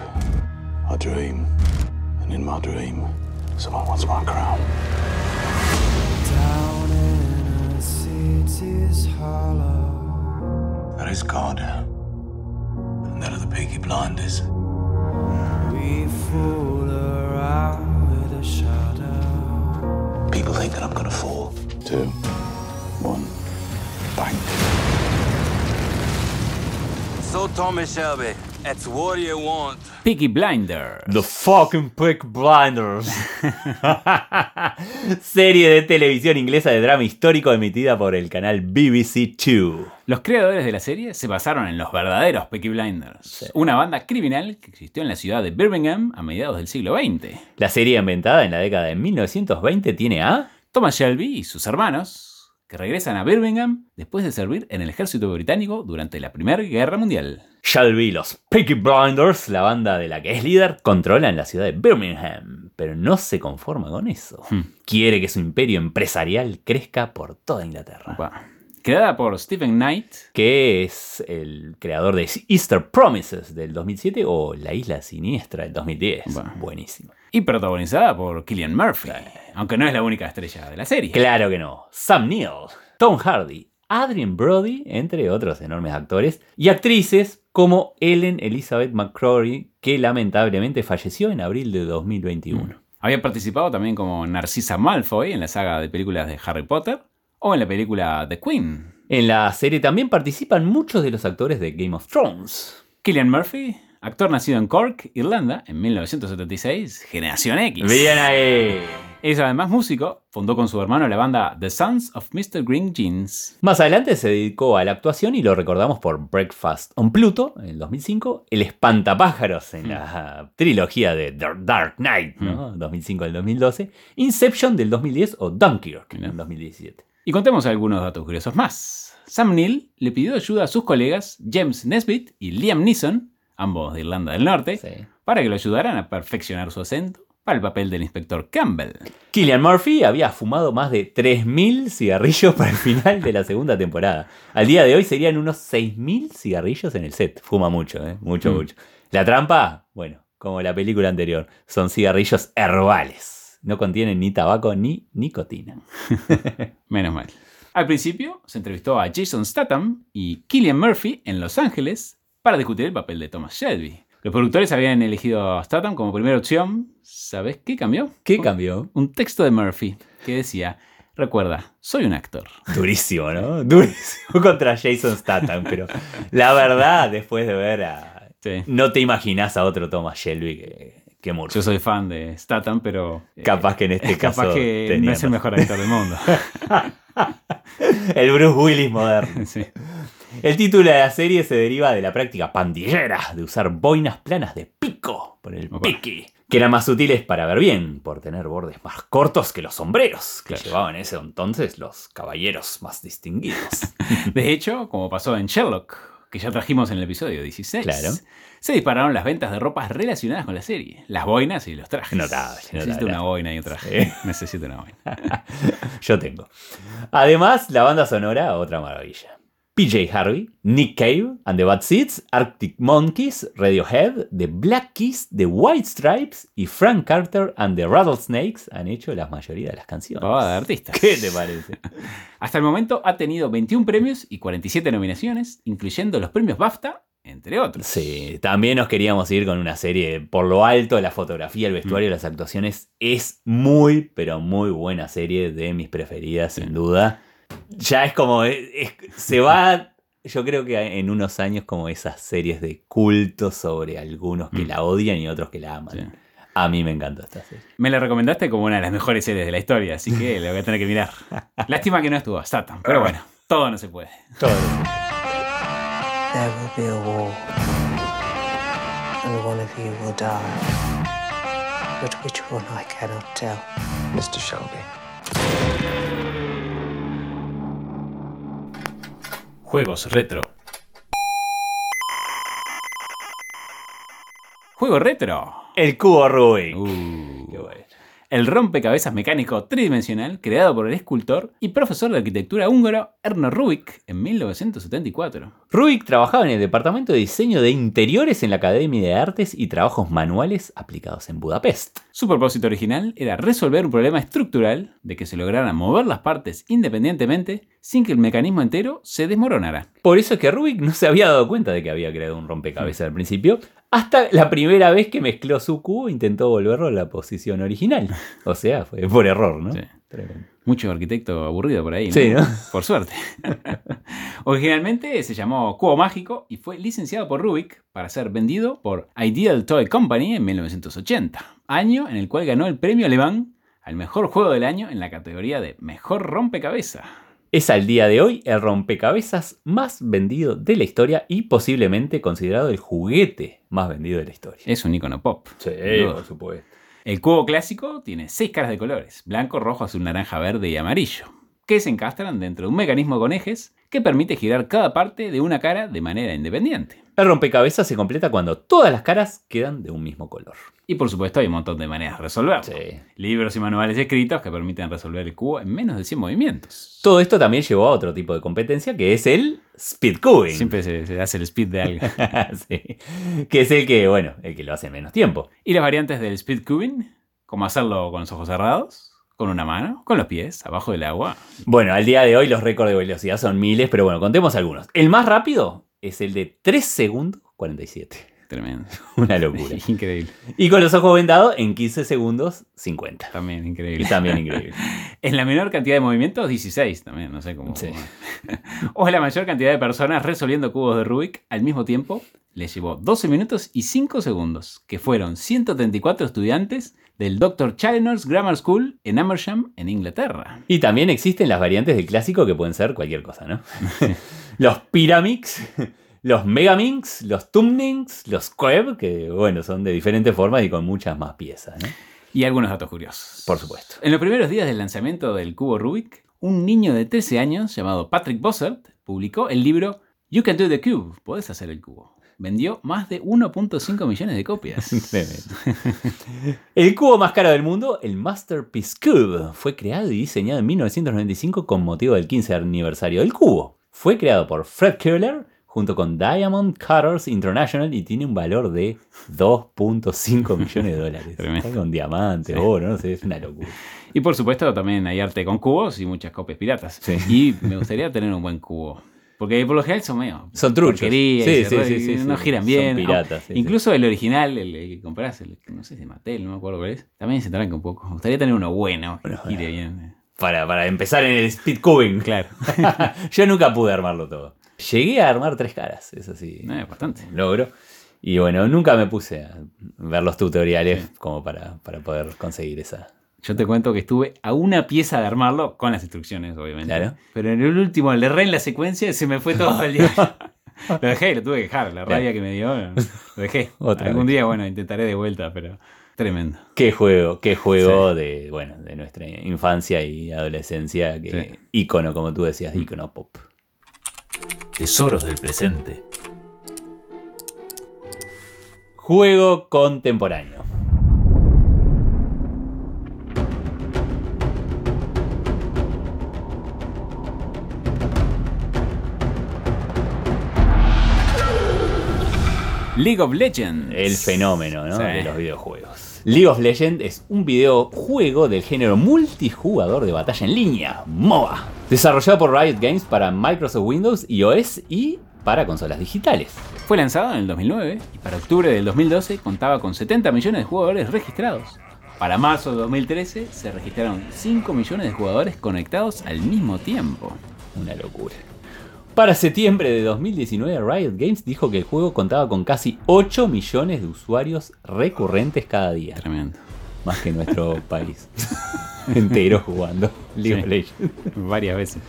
I dream, and in my dream, someone wants my crown. Down in a city's hollow, There is God, and there are the Peaky Blinders. we fool around with a shadow. People think that I'm gonna fall. Two, one, bang. So, Tommy Shelby, it's what you want. Peaky Blinder. The fucking Peak Blinders. Serie de televisión inglesa de drama histórico emitida por el canal BBC Two. Los creadores de la serie se basaron en los verdaderos Peaky Blinders, una banda criminal que existió en la ciudad de Birmingham a mediados del siglo XX. La serie inventada en la década de 1920 tiene a... Thomas Shelby y sus hermanos, que regresan a Birmingham después de servir en el ejército británico durante la Primera Guerra Mundial. Shelby y los Peaky Blinders, la banda de la que es líder, controlan la ciudad de Birmingham, pero no se conforma con eso. Quiere que su imperio empresarial crezca por toda Inglaterra. Creada por Stephen Knight, Que es el creador de Easter Promises del 2007 o La Isla Siniestra del 2010. Bueno. Buenísimo. Y protagonizada por Killian Murphy, aunque no es la única estrella de la serie. Claro que no. Sam Neill, Tom Hardy, Adrian Brody, entre otros enormes actores, y actrices como Ellen Elizabeth McCrory, que lamentablemente falleció en abril de 2021. Había participado también como Narcisa Malfoy en la saga de películas de Harry Potter o en la película The Queen. En la serie también participan muchos de los actores de Game of Thrones. Killian Murphy, actor nacido en Cork, Irlanda, en 1976, Generación X. Bien ahí. Es además músico, fundó con su hermano la banda The Sons of Mr. Green Jeans. Más adelante se dedicó a la actuación y lo recordamos por Breakfast on Pluto en el 2005, El Espantapájaros en la trilogía de The Dark Knight, ¿no? 2005 al 2012, Inception del 2010 o Dunkirk en el 2017. Y contemos algunos datos curiosos más. Sam Neill le pidió ayuda a sus colegas James Nesbitt y Liam Neeson, ambos de Irlanda del Norte, Sí. para que lo ayudaran a perfeccionar su acento para el papel del inspector Campbell. Killian Murphy había fumado más de 3.000 cigarrillos para el final de la segunda temporada. Al día de hoy serían unos 6.000 cigarrillos en el set. Fuma mucho, ¿eh? Mucho, Mm. mucho. La trampa, bueno, como la película anterior, son cigarrillos herbales. No contienen ni tabaco ni nicotina. Menos mal. Al principio se entrevistó a Jason Statham y Killian Murphy en Los Ángeles para discutir el papel de Thomas Shelby. Los productores habían elegido a Statham como primera opción. ¿Sabes qué cambió? ¿Qué cambió? Un texto de Murphy que decía, recuerda, soy un actor. Durísimo, ¿no? Durísimo contra Jason Statham, pero la verdad, después de ver a... Sí. No te imaginas a otro Thomas Shelby que, que Murphy. Yo soy fan de Statham, pero... eh, Capaz que en este capaz caso que no es el mejor actor del mundo. El Bruce Willis moderno. Sí. El título de la serie se deriva de la práctica pandillera de usar boinas planas de pico por el piqui, que eran más útiles para ver bien, por tener bordes más cortos que los sombreros que Claro. llevaban en ese entonces los caballeros más distinguidos. De hecho, como pasó en Sherlock, que ya trajimos en el episodio 16, Claro. se dispararon las ventas de ropas relacionadas con la serie. Las boinas y los trajes. Notable, Necesito notable. una boina y un traje. Necesito una boina. Yo tengo. Además, la banda sonora, otra maravilla. PJ Harvey, Nick Cave and the Bad Seeds, Arctic Monkeys, Radiohead, The Black Keys, The White Stripes y Frank Carter and the Rattlesnakes han hecho la mayoría de las canciones. De artistas. ¿Qué te parece? Hasta el momento ha tenido 21 premios y 47 nominaciones, incluyendo los premios BAFTA, entre otros. Sí, también nos queríamos ir con una serie por lo alto, la fotografía, el vestuario, las actuaciones. Es muy, pero muy buena serie de mis preferidas, sin duda. Ya es como, es- es- se va, yo creo que en unos años como esas series de culto sobre algunos que Mm. la odian y otros que la aman. Sí. A mí me encanta esta serie. Me la recomendaste como una de las mejores series de la historia, así que la voy a tener que mirar. Lástima que no estuvo Statham, pero bueno, todo no se puede. Todo. There will be a war, and one of you will die. But which one I cannot tell. Mr. Shelby. Juegos retro. Juego retro. El cubo Rubik. Uh. Qué bueno. El rompecabezas mecánico tridimensional creado por el escultor y profesor de arquitectura húngaro Erno Rubik en 1974. Rubik trabajaba en el departamento de diseño de interiores en la Academia de Artes y Trabajos Manuales aplicados en Budapest. Su propósito original era resolver un problema estructural de que se lograran mover las partes independientemente sin que el mecanismo entero se desmoronara. Por eso es que Rubik no se había dado cuenta de que había creado un rompecabezas al principio, hasta la primera vez que mezcló su cubo e intentó volverlo a la posición original. O sea, fue por error, ¿no? Sí. Tremendo. Mucho arquitecto aburrido por ahí, ¿no? Sí, ¿no? Por suerte. Originalmente se llamó Cubo Mágico y fue licenciado por Rubik para ser vendido por Ideal Toy Company en 1980, año en el cual ganó el premio alemán al mejor juego del año en la categoría de Mejor Rompecabezas. Es al día de hoy el rompecabezas más vendido de la historia y posiblemente considerado el juguete más vendido de la historia. Es un icono pop. Sí, duda. supuesto. El cubo clásico tiene seis caras de colores, blanco, rojo, azul, naranja, verde y amarillo, que se encastran dentro de un mecanismo con ejes que permite girar cada parte de una cara de manera independiente. El rompecabezas se completa cuando todas las caras quedan de un mismo color. Y por supuesto hay un montón de maneras de resolverlo. Sí. Libros y manuales escritos que permiten resolver el cubo en menos de 100 movimientos. Todo esto también llevó a otro tipo de competencia que es el speed cubing. Siempre se, se hace el speed de algo. Sí. Que es el que, bueno, el que lo hace en menos tiempo. y las variantes del speed cubing, como hacerlo con los ojos cerrados, con una mano, con los pies, abajo del agua. Bueno, al día de hoy los récords de velocidad son miles, pero bueno, contemos algunos. El más rápido es el de 3 segundos 47. Tremendo. Una locura. Increíble. Y con los ojos vendados en 15 segundos 50. También Y increíble. también increíble. En la menor cantidad de movimientos, 16 también, no sé cómo. Sí. o la mayor cantidad de personas resolviendo cubos de Rubik al mismo tiempo, le llevó 12 minutos y 5 segundos, que fueron 134 estudiantes del Dr. Chalmers Grammar School en Amersham, en Inglaterra. Y también existen las variantes del clásico que pueden ser cualquier cosa, ¿no? los Pyramix, los Megaminx, los Tumnings, los Queb, que bueno, son de diferentes formas y con muchas más piezas, ¿no? Y algunos datos curiosos. Por supuesto. En los primeros días del lanzamiento del cubo Rubik, un niño de 13 años llamado Patrick Bossert publicó el libro You Can Do the Cube, podés hacer el cubo. Vendió más de 1.5 millones de copias. El cubo más caro del mundo, el Masterpiece Cube, fue creado y diseñado en 1995 con motivo del 15 aniversario del cubo. Fue creado por Fred Keller junto con Diamond Cutters International y tiene un valor de 2.5 millones de dólares. Está con diamante, Sí. oro, no sé, es una locura. Y por supuesto también hay arte con cubos y muchas copias piratas. Sí. Y me gustaría tener un buen cubo. Porque por lo general son medio... Son truchos. Sí, sí, sí, sí, no giran Son bien. piratas, Ah, sí, Incluso el original, el, el que compras, el, no sé, de Mattel, no me acuerdo cuál es. También se tranca un poco. Me gustaría tener uno bueno, que Bueno, gire bien. Para, para empezar en el speed cubing. Claro. Yo nunca pude armarlo todo. Llegué a armar tres caras, eso sí. No, es bastante. logro. Y bueno, nunca me puse a ver los tutoriales como para, para poder conseguir esa. Yo te cuento que estuve a una pieza de armarlo, con las instrucciones, obviamente. Claro. Pero en el último le erré en la secuencia y se me fue todo el día. lo dejé, lo tuve que dejar. La rabia que me dio, lo dejé. Otra Algún vez. día, bueno, intentaré de vuelta, pero tremendo. Qué juego, qué juego de, bueno, de nuestra infancia y adolescencia, que Sí. ícono, como tú decías, ícono pop. Tesoros del presente. Juego contemporáneo. League of Legends. El fenómeno ¿no? Sí. de los videojuegos. League of Legends es un videojuego del género multijugador de batalla en línea, MOBA, desarrollado por Riot Games para Microsoft Windows, iOS y para consolas digitales. Fue lanzado en el 2009 y para octubre del 2012 contaba con 70 millones de jugadores registrados. Para marzo de 2013 se registraron 5 millones de jugadores conectados al mismo tiempo. Una locura. Para septiembre de 2019, Riot Games dijo que el juego contaba con casi 8 millones de usuarios recurrentes cada día. Tremendo. Más que nuestro país. Entero jugando League of. Legends. Varias veces.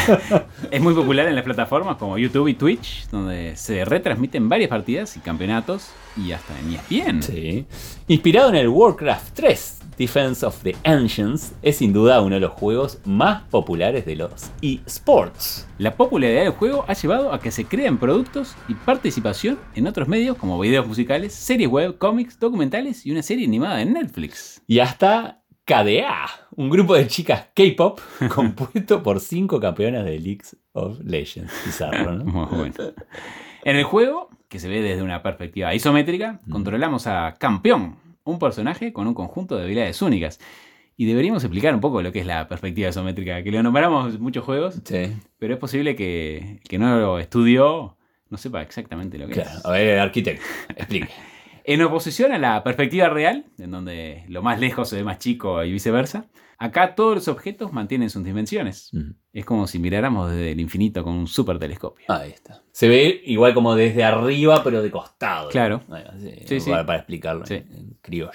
es muy popular en las plataformas como YouTube y Twitch, donde se retransmiten varias partidas y campeonatos y hasta en ESPN. Sí. Inspirado en el Warcraft 3, Defense of the Ancients es sin duda uno de los juegos más populares de los eSports. La popularidad del juego ha llevado a que se creen productos y participación en otros medios como videos musicales, series web, cómics, documentales y una serie animada en Netflix. Y hasta KDA, un grupo de chicas K-pop compuesto por cinco campeonas de League of Legends. Bizarro, ¿no? Muy bueno. En el juego, que se ve desde una perspectiva isométrica, Mm. controlamos a Campeón, un personaje con un conjunto de habilidades únicas. Y deberíamos explicar un poco lo que es la perspectiva isométrica, que lo nombramos en muchos juegos, Sí. pero es posible que, que no lo estudió, no sepa exactamente lo que Claro. es. A ver, arquitecto, explique. En oposición a la perspectiva real, en donde lo más lejos se ve más chico y viceversa, acá todos los objetos mantienen sus dimensiones. Es como si miráramos desde el infinito con un super telescopio. Ahí está. Se ve igual como desde arriba, pero de costado. Claro. Sí, Sí, sí. para, para explicarlo Sí. en, en criollo.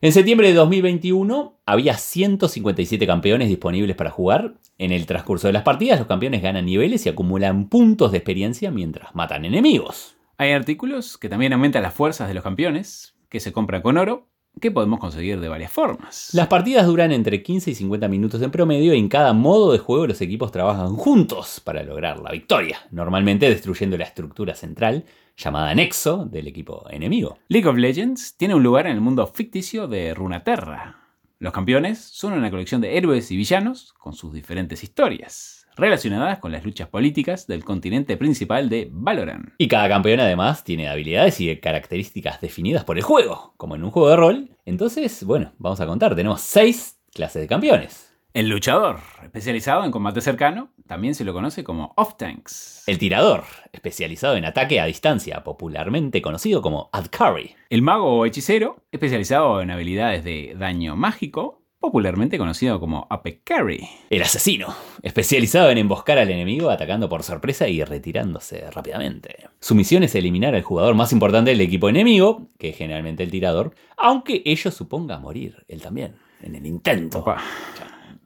En septiembre de 2021 había 157 campeones disponibles para jugar. En el transcurso de las partidas, los campeones ganan niveles y acumulan puntos de experiencia mientras matan enemigos. Hay artículos que también aumentan las fuerzas de los campeones, que se compran con oro, que podemos conseguir de varias formas. Las partidas duran entre 15 y 50 minutos en promedio y en cada modo de juego los equipos trabajan juntos para lograr la victoria, normalmente destruyendo la estructura central llamada nexo del equipo enemigo. League of Legends tiene un lugar en el mundo ficticio de Runaterra. Los campeones son una colección de héroes y villanos con sus diferentes historias, relacionadas con las luchas políticas del continente principal de Valorant. Y cada campeón además tiene habilidades y características definidas por el juego, como en un juego de rol. Entonces, bueno, vamos a contar, tenemos seis clases de campeones. El luchador, especializado en combate cercano, también se lo conoce como off-tanks. El tirador, especializado en ataque a distancia, popularmente conocido como Ad Carry. El mago o hechicero, especializado en habilidades de daño mágico, popularmente conocido como Ape Carry. El asesino, especializado en emboscar al enemigo atacando por sorpresa y retirándose rápidamente. Su misión es eliminar al jugador más importante del equipo enemigo, que es generalmente el tirador, aunque ello suponga morir él también, en el intento. Opa.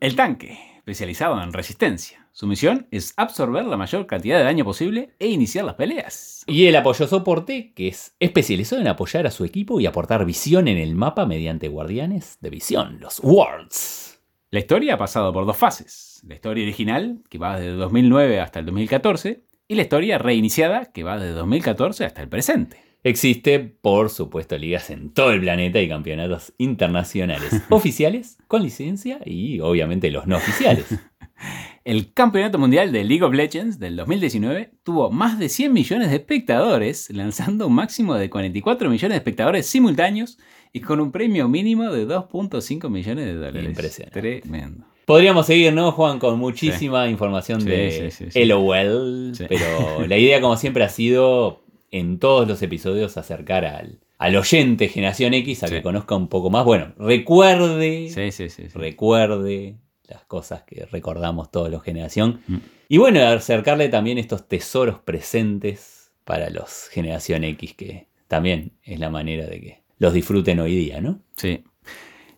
El tanque, especializado en resistencia. Su misión es absorber la mayor cantidad de daño posible e iniciar las peleas. Y el apoyo soporte, que es especializado en apoyar a su equipo y aportar visión en el mapa mediante guardianes de visión, los wards. La historia ha pasado por dos fases. La historia original, que va desde 2009 hasta el 2014, y la historia reiniciada, que va desde 2014 hasta el presente. Existe, por supuesto, ligas en todo el planeta y campeonatos internacionales oficiales, con licencia y obviamente los no oficiales. El Campeonato Mundial de League of Legends del 2019 tuvo más de 100 millones de espectadores, lanzando un máximo de 44 millones de espectadores simultáneos y con un premio mínimo de 2.5 millones de dólares. Impresionante. Tremendo. Podríamos seguir, ¿no, Juan? Con muchísima información Sí, de sí. LOL, pero la idea, como siempre, ha sido en todos los episodios acercar al, al oyente Generación X a que conozca un poco más. Bueno, recuerde, sí, sí. sí. recuerde las cosas que recordamos todos los Generación. Mm. Y bueno, acercarle también estos tesoros presentes para los Generación X, que también es la manera de que los disfruten hoy día, ¿no? Sí.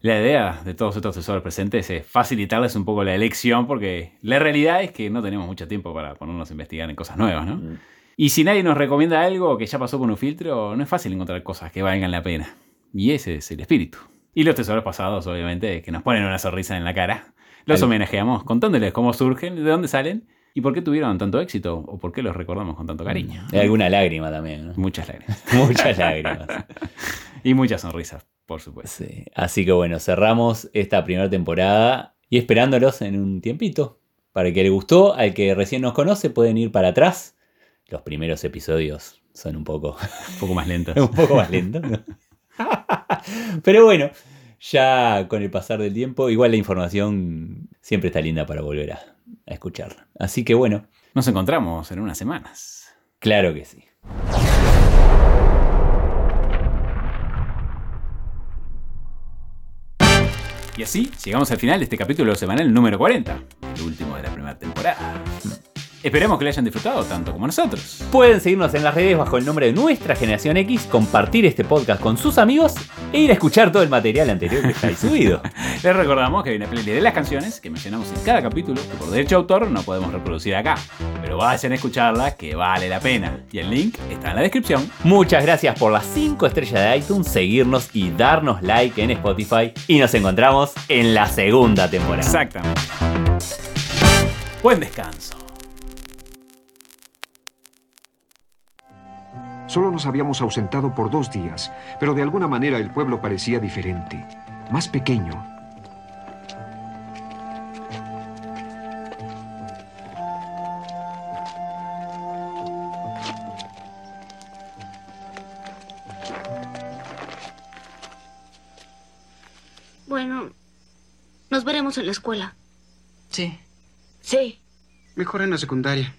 La idea de todos estos tesoros presentes es facilitarles un poco la elección porque la realidad es que no tenemos mucho tiempo para ponernos a investigar en cosas nuevas, ¿no? Mm. Y si nadie nos recomienda algo que ya pasó con un filtro, no es fácil encontrar cosas que valgan la pena. Y ese es el espíritu. Y los tesoros pasados, obviamente, que nos ponen una sonrisa en la cara. Los homenajeamos contándoles cómo surgen, de dónde salen y por qué tuvieron tanto éxito o por qué los recordamos con tanto cariño. Hay alguna lágrima también, ¿no? Muchas lágrimas. Muchas lágrimas. y muchas sonrisas, por supuesto. Sí. Así que bueno, cerramos esta primera temporada y esperándolos en un tiempito. Para el que le gustó, al que recién nos conoce, pueden ir para atrás. Los primeros episodios son un poco, Un poco más lentas. un poco más lentos. Pero bueno, ya con el pasar del tiempo, igual la información siempre está linda para volver a, a escucharla. Así que bueno, Nos encontramos en unas semanas. claro que sí. Y así llegamos al final de este capítulo semanal número 40, el último de la primera temporada. Esperemos que lo hayan disfrutado tanto como nosotros. Pueden seguirnos en las redes bajo el nombre de Nuestra Generación X, compartir este podcast con sus amigos e ir a escuchar todo el material anterior que está ahí subido. Les recordamos que hay una playlist de las canciones que mencionamos en cada capítulo que por derecho de autor no podemos reproducir acá. Pero vayan a escucharla que vale la pena. Y el link está en la descripción. Muchas gracias por las 5 estrellas de iTunes, seguirnos y darnos like en Spotify. Y nos encontramos en la segunda temporada. Exactamente. Buen descanso. Solo nos habíamos ausentado por dos días, pero de alguna manera el pueblo parecía diferente, más pequeño. Bueno, nos veremos en la escuela. Sí. Sí. Mejor en la secundaria.